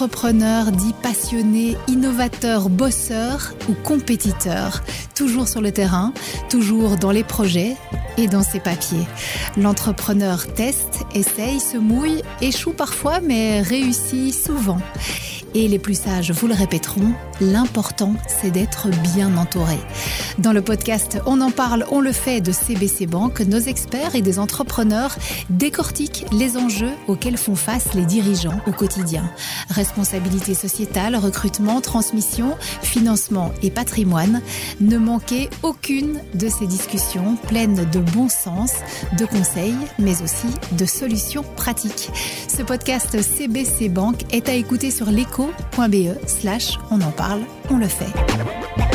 Entrepreneur dit passionné, innovateur, bosseur ou compétiteur. Toujours sur le terrain, toujours dans les projets et dans ses papiers. L'entrepreneur teste, essaye, se mouille, échoue parfois mais réussit souvent. Et les plus sages vous le répéteront, l'important c'est d'être bien entouré. Dans le podcast On en parle, on le fait de CBC Bank, nos experts et des entrepreneurs décortiquent les enjeux auxquels font face les dirigeants au quotidien. Responsabilité sociétale, recrutement, transmission, financement et patrimoine. Ne manquez aucune de ces discussions pleines de bon sens, de conseils, mais aussi de solutions pratiques. Ce podcast CBC Bank est à écouter sur l'écho.be slash on en parle, on le fait.